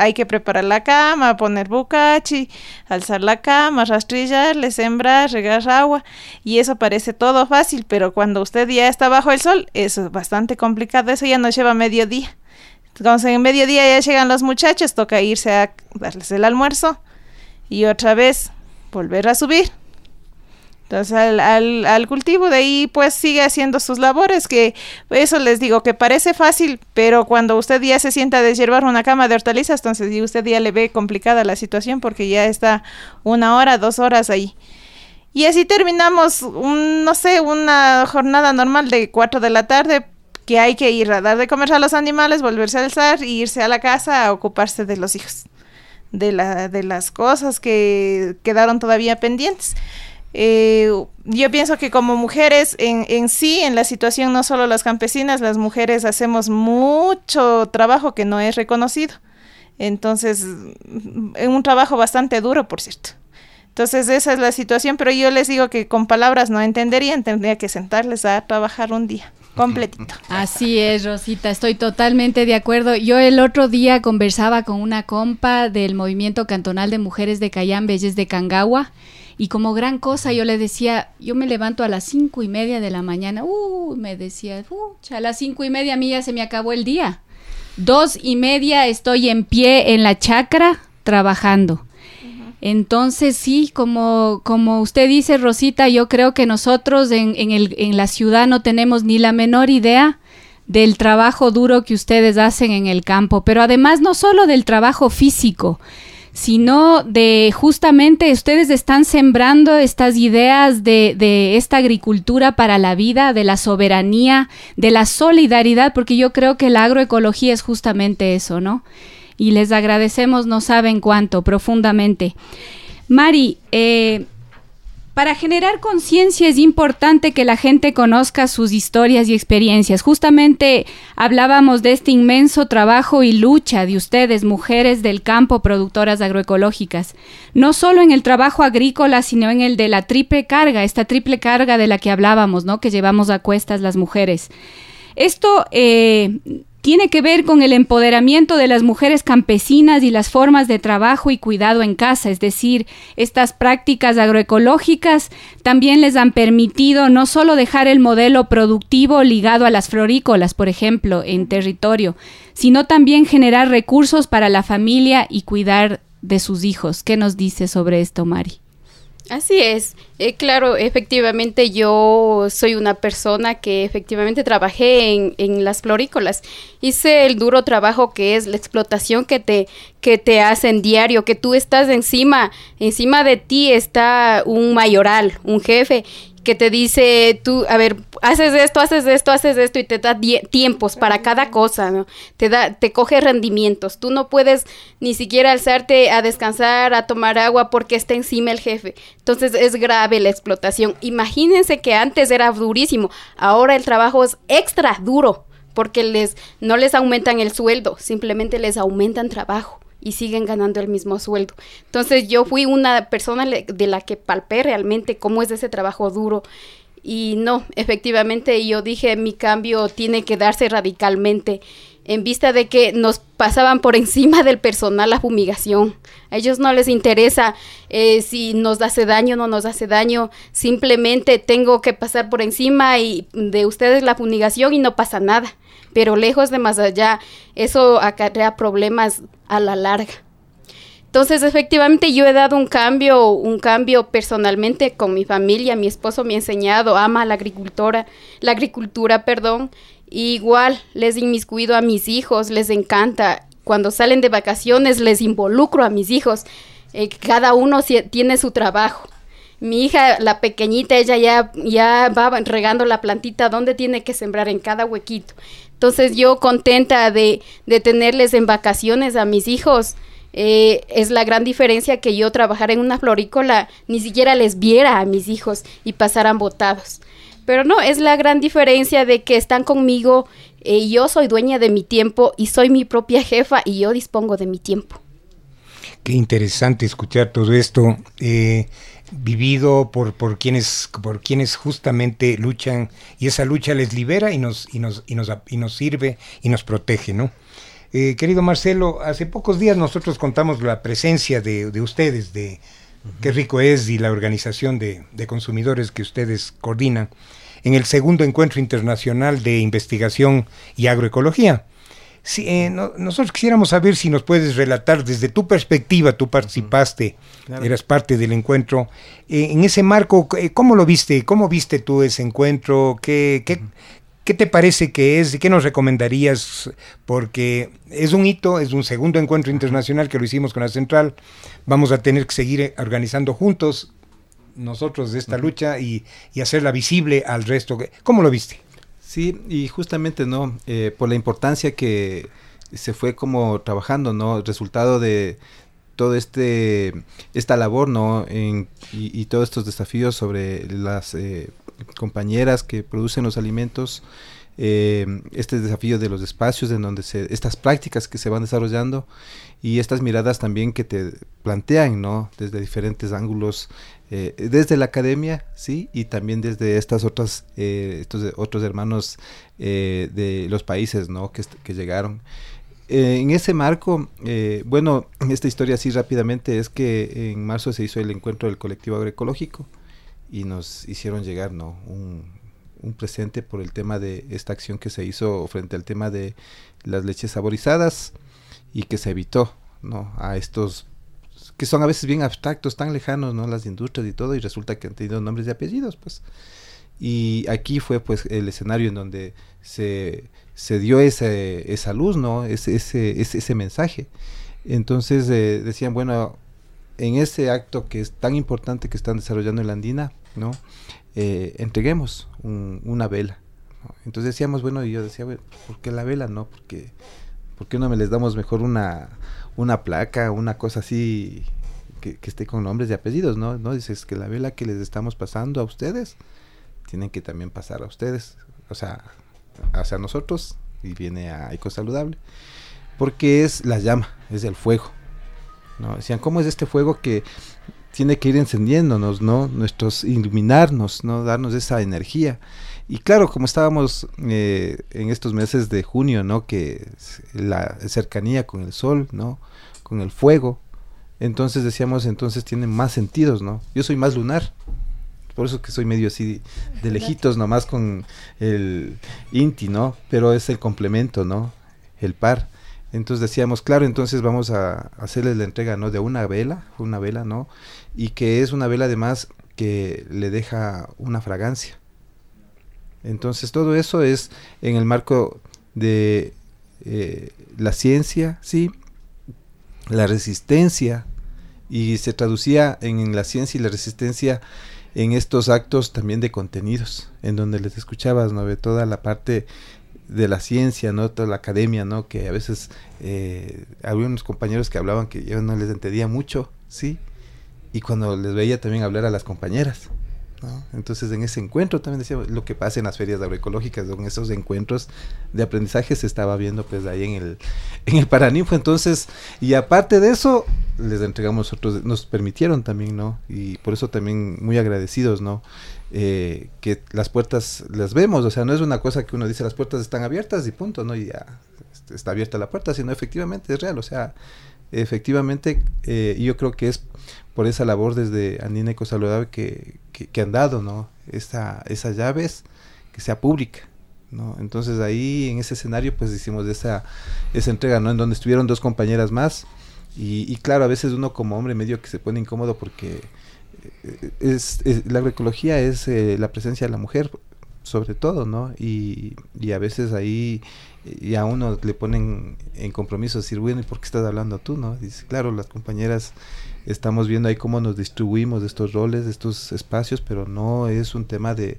hay que preparar la cama, poner bucachi, alzar la cama, rastrillarle, sembrar, regar agua, y eso parece todo fácil, pero cuando usted ya está bajo el sol, eso es bastante complicado, eso ya nos lleva mediodía. Entonces en mediodía ya llegan los muchachos, toca irse a darles el almuerzo y otra vez volver a subir al, cultivo de ahí pues sigue haciendo sus labores, que eso les digo que parece fácil, pero cuando usted ya se sienta a deshiervar una cama de hortalizas, entonces y usted ya le ve complicada la situación porque ya está una hora, dos horas ahí. Y así terminamos, no sé, una jornada normal de cuatro de la tarde, que hay que ir a dar de comer a los animales, volverse a alzar e irse a la casa a ocuparse de los hijos, de, la, de las cosas que quedaron todavía pendientes. Eh, yo pienso que como mujeres en, en sí, en la situación, no solo las campesinas, las mujeres hacemos mucho trabajo que no es reconocido. Entonces, en un trabajo bastante duro, por cierto. Entonces, esa es la situación, pero yo les digo que con palabras no entenderían, tendría que sentarles a trabajar un día. completito. Así es, Rosita, estoy totalmente de acuerdo. Yo el otro día conversaba con una compa del Movimiento Cantonal de Mujeres de Cayambe, ella es de Cangagua, y como gran cosa yo le decía, yo me levanto a las cinco y media de la mañana, uh, me decía, uh, a las cinco y media a mí ya se me acabó el día. Dos y media estoy en pie en la chacra trabajando. Entonces sí, como, como usted dice, Rosita, yo creo que nosotros en, en, el, en la ciudad no tenemos ni la menor idea del trabajo duro que ustedes hacen en el campo, pero además no solo del trabajo físico, sino de justamente ustedes están sembrando estas ideas de, de, esta agricultura para la vida, de la soberanía, de la solidaridad, porque yo creo que la agroecología es justamente eso, ¿no? Y les agradecemos, no saben cuánto, profundamente. Mari, eh, para generar conciencia es importante que la gente conozca sus historias y experiencias. Justamente hablábamos de este inmenso trabajo y lucha de ustedes, mujeres del campo, productoras agroecológicas, no solo en el trabajo agrícola, sino en el de la triple carga, esta triple carga de la que hablábamos, ¿no? Que llevamos a cuestas las mujeres. Esto eh, tiene que ver con el empoderamiento de las mujeres campesinas y las formas de trabajo y cuidado en casa, es decir, estas prácticas agroecológicas también les han permitido no solo dejar el modelo productivo ligado a las florícolas, por ejemplo, en territorio, sino también generar recursos para la familia y cuidar de sus hijos. ¿Qué nos dice sobre esto, Mari? Así es, eh, claro, efectivamente yo soy una persona que efectivamente trabajé en, en, las florícolas. Hice el duro trabajo que es la explotación que te, que te hacen diario, que tú estás encima, encima de ti está un mayoral, un jefe, que te dice, tú, a ver, haces esto, haces esto, haces esto y te da tiempos para cada cosa, ¿no? Te da, te coge rendimientos. Tú no puedes ni siquiera alzarte a descansar, a tomar agua porque está encima el jefe. Entonces es grave la explotación. Imagínense que antes era durísimo, ahora el trabajo es extra duro porque les, no les aumentan el sueldo, simplemente les aumentan trabajo y siguen ganando el mismo sueldo. Entonces yo fui una persona de la que palpé realmente cómo es ese trabajo duro. Y no, efectivamente yo dije, mi cambio tiene que darse radicalmente en vista de que nos pasaban por encima del personal la fumigación. A ellos no les interesa eh, si nos hace daño o no nos hace daño, simplemente tengo que pasar por encima y de ustedes la fumigación y no pasa nada pero lejos de más allá, eso acarrea problemas a la larga. Entonces, efectivamente, yo he dado un cambio, un cambio personalmente con mi familia. Mi esposo me ha enseñado, ama la agricultura, la agricultura, perdón. igual les he inmiscuido a mis hijos, les encanta. Cuando salen de vacaciones, les involucro a mis hijos. Eh, cada uno tiene su trabajo. Mi hija, la pequeñita, ella ya, ya va regando la plantita donde tiene que sembrar en cada huequito. Entonces yo contenta de, de tenerles en vacaciones a mis hijos. Eh, es la gran diferencia que yo trabajar en una florícola ni siquiera les viera a mis hijos y pasaran botados. Pero no, es la gran diferencia de que están conmigo, eh, yo soy dueña de mi tiempo y soy mi propia jefa y yo dispongo de mi tiempo. Qué interesante escuchar todo esto. Eh, vivido por, por, quienes, por quienes justamente luchan y esa lucha les libera y nos, y nos, y nos, y nos sirve y nos protege, ¿no? Eh, querido Marcelo, hace pocos días nosotros contamos la presencia de, de ustedes, de Qué rico es y la organización de, de consumidores que ustedes coordinan en el segundo encuentro internacional de investigación y agroecología. Sí, eh, nosotros quisiéramos saber si nos puedes relatar desde tu perspectiva, tú participaste, eras parte del encuentro, eh, en ese marco, eh, ¿cómo lo viste? ¿Cómo viste tú ese encuentro? ¿Qué, qué, qué te parece que es? ¿Qué nos recomendarías? Porque es un hito, es un segundo encuentro internacional que lo hicimos con la Central, vamos a tener que seguir organizando juntos nosotros de esta lucha y, y hacerla visible al resto. ¿Cómo lo viste? Sí, y justamente, ¿no? Eh, por la importancia que se fue como trabajando, ¿no? El resultado de todo este, esta labor, ¿no? En, y, todos estos desafíos sobre las eh, compañeras que producen los alimentos, eh, este desafío de los espacios en donde se, estas prácticas que se van desarrollando y estas miradas también que te plantean, ¿no? Desde diferentes ángulos eh, desde la academia, sí, y también desde estas otras, eh, estos otros hermanos eh, de los países, ¿no? Que, llegaron. en ese marco, bueno, esta historia así rápidamente es que en marzo se hizo el encuentro del colectivo agroecológico y nos hicieron llegar, ¿no? Un, un presente por el tema de esta acción que se hizo frente al tema de las leches saborizadas y que se evitó, ¿no? A estos que son a veces bien abstractos, tan lejanos, ¿no? Las industrias y todo, y resulta que han tenido nombres y apellidos, pues. Y aquí fue pues el escenario en donde se, se dio ese, esa luz, ¿no? Ese, ese, ese, mensaje. Entonces eh, decían, bueno, en ese acto que es tan importante que están desarrollando en la Andina, ¿no? Eh, entreguemos una vela. Entonces decíamos, bueno, y yo decía, bueno, ¿por qué la vela? No, porque, ¿por qué no me les damos mejor una, una placa, una cosa así que, esté con nombres y apellidos, ¿no? ¿no? Dices que la vela que les estamos pasando a ustedes, tienen que también pasar a ustedes, o sea, hacia nosotros, y viene a Eco Saludable, porque es la llama, es el fuego, ¿no? Decían, ¿cómo es este fuego que tiene que ir encendiéndonos, ¿no? Nuestros, iluminarnos, ¿no? Darnos esa energía. Y claro, como estábamos eh, en estos meses de junio, ¿no? Que la cercanía con el sol, ¿no? Con el fuego. Entonces decíamos, entonces tiene más sentidos, ¿no? Yo soy más lunar. Por eso que soy medio así de lejitos nomás con el Inti, ¿no? Pero es el complemento, ¿no? El par. Entonces decíamos, claro, entonces vamos a hacerles la entrega, ¿no? De una vela, una vela, ¿no? Y que es una vela además que le deja una fragancia. Entonces todo eso es en el marco de eh, la ciencia, ¿sí? La resistencia y se traducía en, la ciencia y la resistencia en estos actos también de contenidos, en donde les escuchabas, ¿no? De toda la parte de la ciencia, ¿no? Toda la academia, ¿no? Que a veces eh, había unos compañeros que hablaban que yo no les entendía mucho, ¿sí? Y cuando les veía también hablar a las compañeras, entonces en ese encuentro también decía lo que pasa en las ferias agroecológicas, en esos encuentros de aprendizaje se estaba viendo pues ahí en el, en el Paraninfo, entonces, y aparte de eso, les entregamos otros, nos permitieron también, ¿no? Y por eso también muy agradecidos, ¿no? Eh, que las puertas las vemos, o sea, no es una cosa que uno dice las puertas están abiertas y punto, ¿no? Y ya está abierta la puerta, sino efectivamente es real, o sea, efectivamente eh, yo creo que es por esa labor desde Andina Eco Saludable que, que, han dado, ¿no? Esa, esas llaves que sea pública, ¿no? Entonces ahí en ese escenario pues hicimos esa, esa entrega, ¿no? En donde estuvieron dos compañeras más y, claro, a veces uno como hombre medio que se pone incómodo porque eh, es, la agroecología es eh, la presencia de la mujer sobre todo, ¿no? Y, y a veces ahí y a uno le ponen en compromiso decir, bueno, ¿y por qué estás hablando tú, no? Dice, claro, las compañeras estamos viendo ahí cómo nos distribuimos de estos roles, de estos espacios, pero no es un tema de,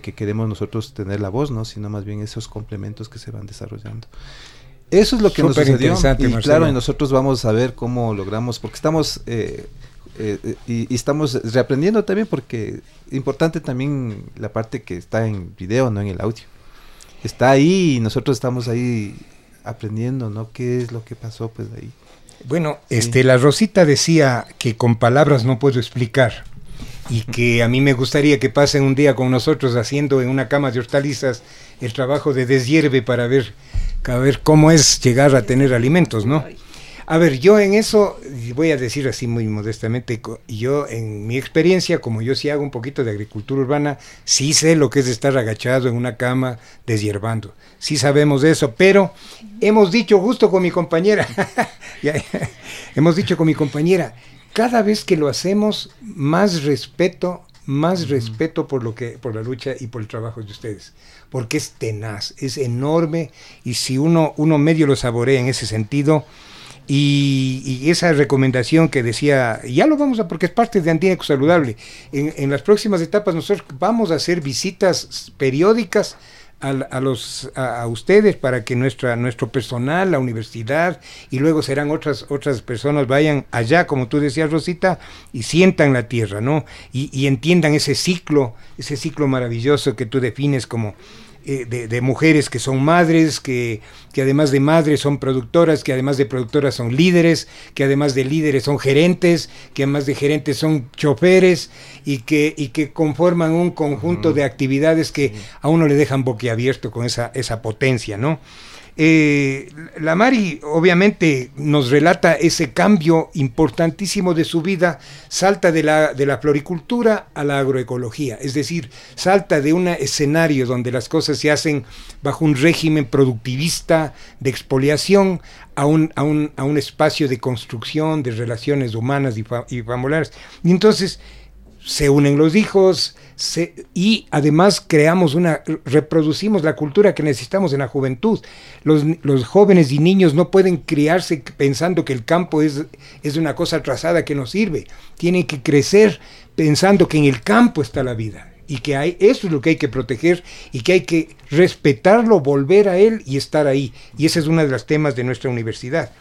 que queremos nosotros tener la voz, ¿no? Sino más bien esos complementos que se van desarrollando. Eso es lo que nos sucedió. Y claro, y nosotros vamos a ver cómo logramos, porque estamos eh, eh, y, y, estamos reaprendiendo también, porque importante también la parte que está en video, no en el audio está ahí y nosotros estamos ahí aprendiendo, ¿no? ¿Qué es lo que pasó pues ahí? Bueno, este la Rosita decía que con palabras no puedo explicar y que a mí me gustaría que pasen un día con nosotros haciendo en una cama de hortalizas el trabajo de deshierve para ver, para ver cómo es llegar a tener alimentos, ¿no? A ver, yo en eso, voy a decir así muy modestamente, yo en mi experiencia, como yo sí hago un poquito de agricultura urbana, sí sé lo que es estar agachado en una cama deshiervando. Sí sabemos eso, pero hemos dicho justo con mi compañera, hemos dicho con mi compañera, cada vez que lo hacemos, más respeto, más respeto por lo que, por la lucha y por el trabajo de ustedes, porque es tenaz, es enorme, y si uno, uno medio lo saborea en ese sentido, y, esa recomendación que decía, ya lo vamos a, porque es parte de Antíneco Saludable, en, las próximas etapas nosotros vamos a hacer visitas periódicas a, a, ustedes para que nuestra, nuestro personal, la universidad y luego serán otras, otras personas vayan allá, como tú decías Rosita, y sientan la tierra, ¿no? Y, y entiendan ese ciclo, ese ciclo maravilloso que tú defines como eh, de, mujeres que son madres, que, que, además de madres son productoras, que además de productoras son líderes, que además de líderes son gerentes, que además de gerentes son choferes y que, y que conforman un conjunto de actividades que a uno le dejan boquiabierto con esa, esa potencia, ¿no? Eh, la Mari obviamente nos relata ese cambio importantísimo de su vida, salta de la, de la floricultura a la agroecología, es decir, salta de un escenario donde las cosas se hacen bajo un régimen productivista de expoliación a un, a un, a un espacio de construcción de relaciones humanas y, y familiares. Y entonces se unen los hijos y además creamos una, reproducimos la cultura que necesitamos en la juventud. Los, los, jóvenes y niños no pueden criarse pensando que el campo es, es una cosa atrasada que nos sirve. Tienen que crecer pensando que en el campo está la vida y que hay, eso es lo que hay que proteger y que hay que respetarlo, volver a él y estar ahí. Y ese es uno de los temas de nuestra universidad.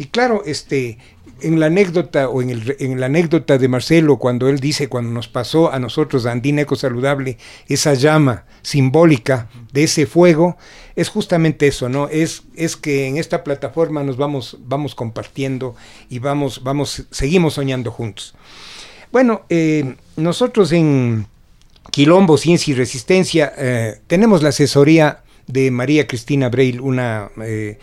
Y claro, este, en la anécdota o en, el, en, la anécdota de Marcelo, cuando él dice, cuando nos pasó a nosotros, a Andina Eco Saludable, esa llama simbólica de ese fuego, es justamente eso, ¿no? Es, es que en esta plataforma nos vamos, vamos compartiendo y vamos, vamos, seguimos soñando juntos. Bueno, eh, nosotros en Quilombo, Ciencia y Resistencia, eh, tenemos la asesoría de María Cristina Breil, una eh,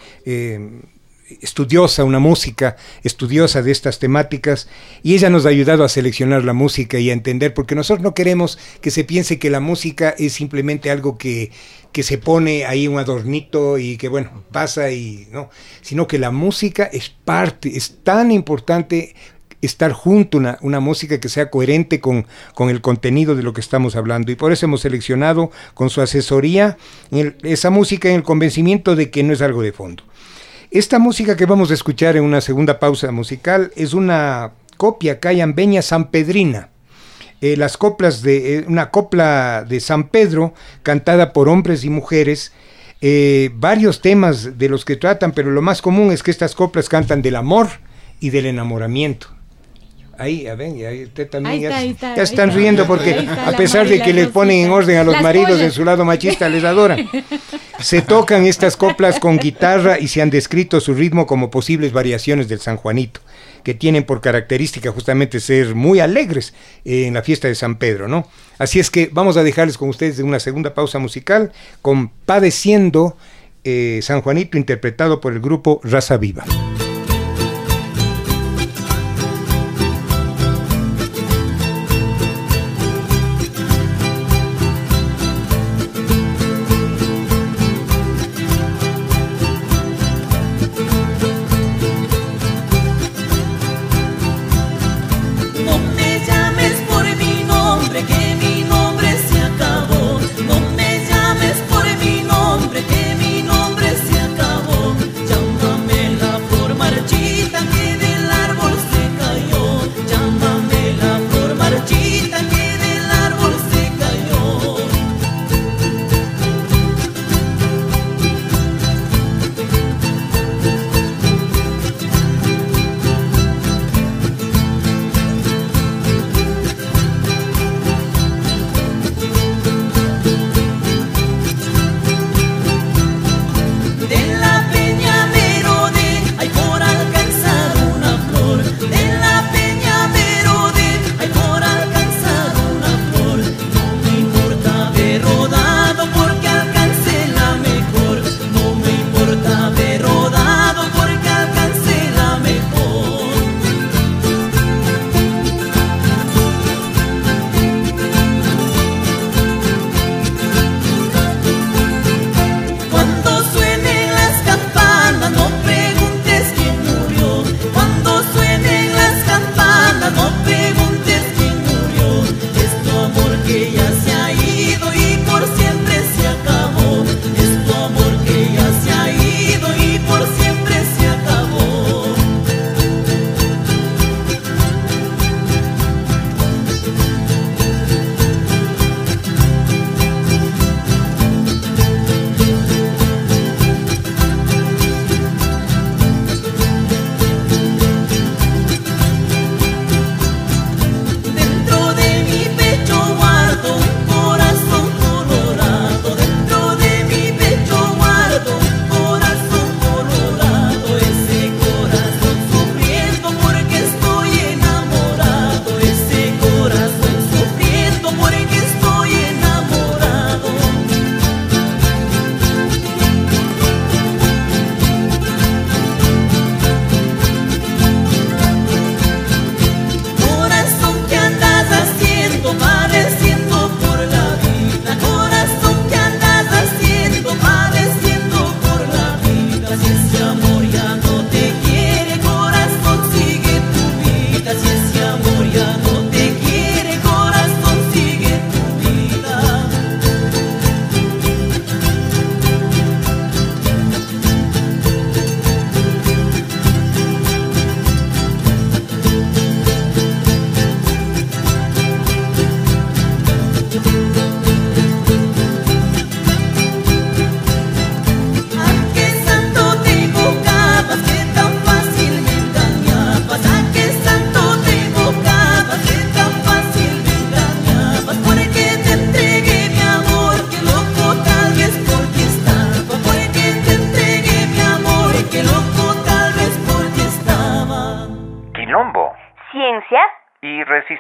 estudiosa, una música estudiosa de estas temáticas, y ella nos ha ayudado a seleccionar la música y a entender, porque nosotros no queremos que se piense que la música es simplemente algo que, que se pone ahí un adornito y que bueno, pasa y no, sino que la música es parte, es tan importante estar junto una, una música que sea coherente con, con, el contenido de lo que estamos hablando. Y por eso hemos seleccionado con su asesoría esa música en el convencimiento de que no es algo de fondo. Esta música que vamos a escuchar en una segunda pausa musical es una copia cayambeña sanpedrina. Eh, las coplas de eh, una copla de San Pedro cantada por hombres y mujeres eh, varios temas de los que tratan pero lo más común es que estas coplas cantan del amor y del enamoramiento Ahí, a ver, ahí usted también ya, están riendo porque a pesar de que les ponen en orden a los maridos en su lado machista, les adoran. Se tocan estas coplas con guitarra y se han descrito su ritmo como posibles variaciones del San Juanito, que tienen por característica justamente ser muy alegres en la fiesta de San Pedro, ¿no? Así es que vamos a dejarles con ustedes una segunda pausa musical con Padeciendo eh, San Juanito interpretado por el grupo Raza Viva.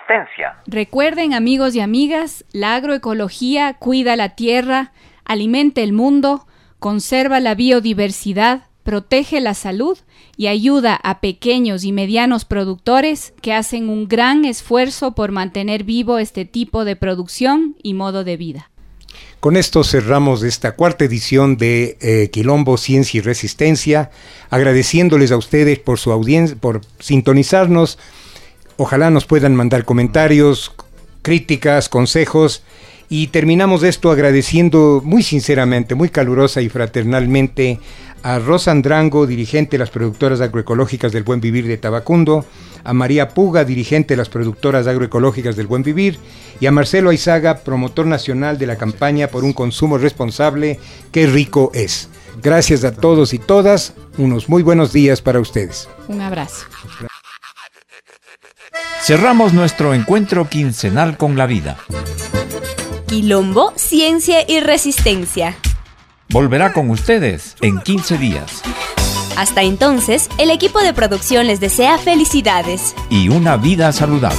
Resistencia. Recuerden amigos y amigas, la agroecología cuida la tierra, alimenta el mundo, conserva la biodiversidad, protege la salud y ayuda a pequeños y medianos productores que hacen un gran esfuerzo por mantener vivo este tipo de producción y modo de vida. Con esto cerramos esta cuarta edición de eh, Quilombo Ciencia y Resistencia, agradeciéndoles a ustedes por su audiencia, por sintonizarnos. Ojalá nos puedan mandar comentarios, críticas, consejos. Y terminamos esto agradeciendo muy sinceramente, muy calurosa y fraternalmente a Rosa Andrango, dirigente de las productoras agroecológicas del Buen Vivir de Tabacundo, a María Puga, dirigente de las productoras agroecológicas del Buen Vivir, y a Marcelo Aizaga, promotor nacional de la campaña por un consumo responsable, Qué rico es. Gracias a todos y todas, unos muy buenos días para ustedes. Un abrazo. Cerramos nuestro encuentro quincenal con la vida. Quilombo, ciencia y resistencia. Volverá con ustedes en 15 días. Hasta entonces, el equipo de producción les desea felicidades y una vida saludable.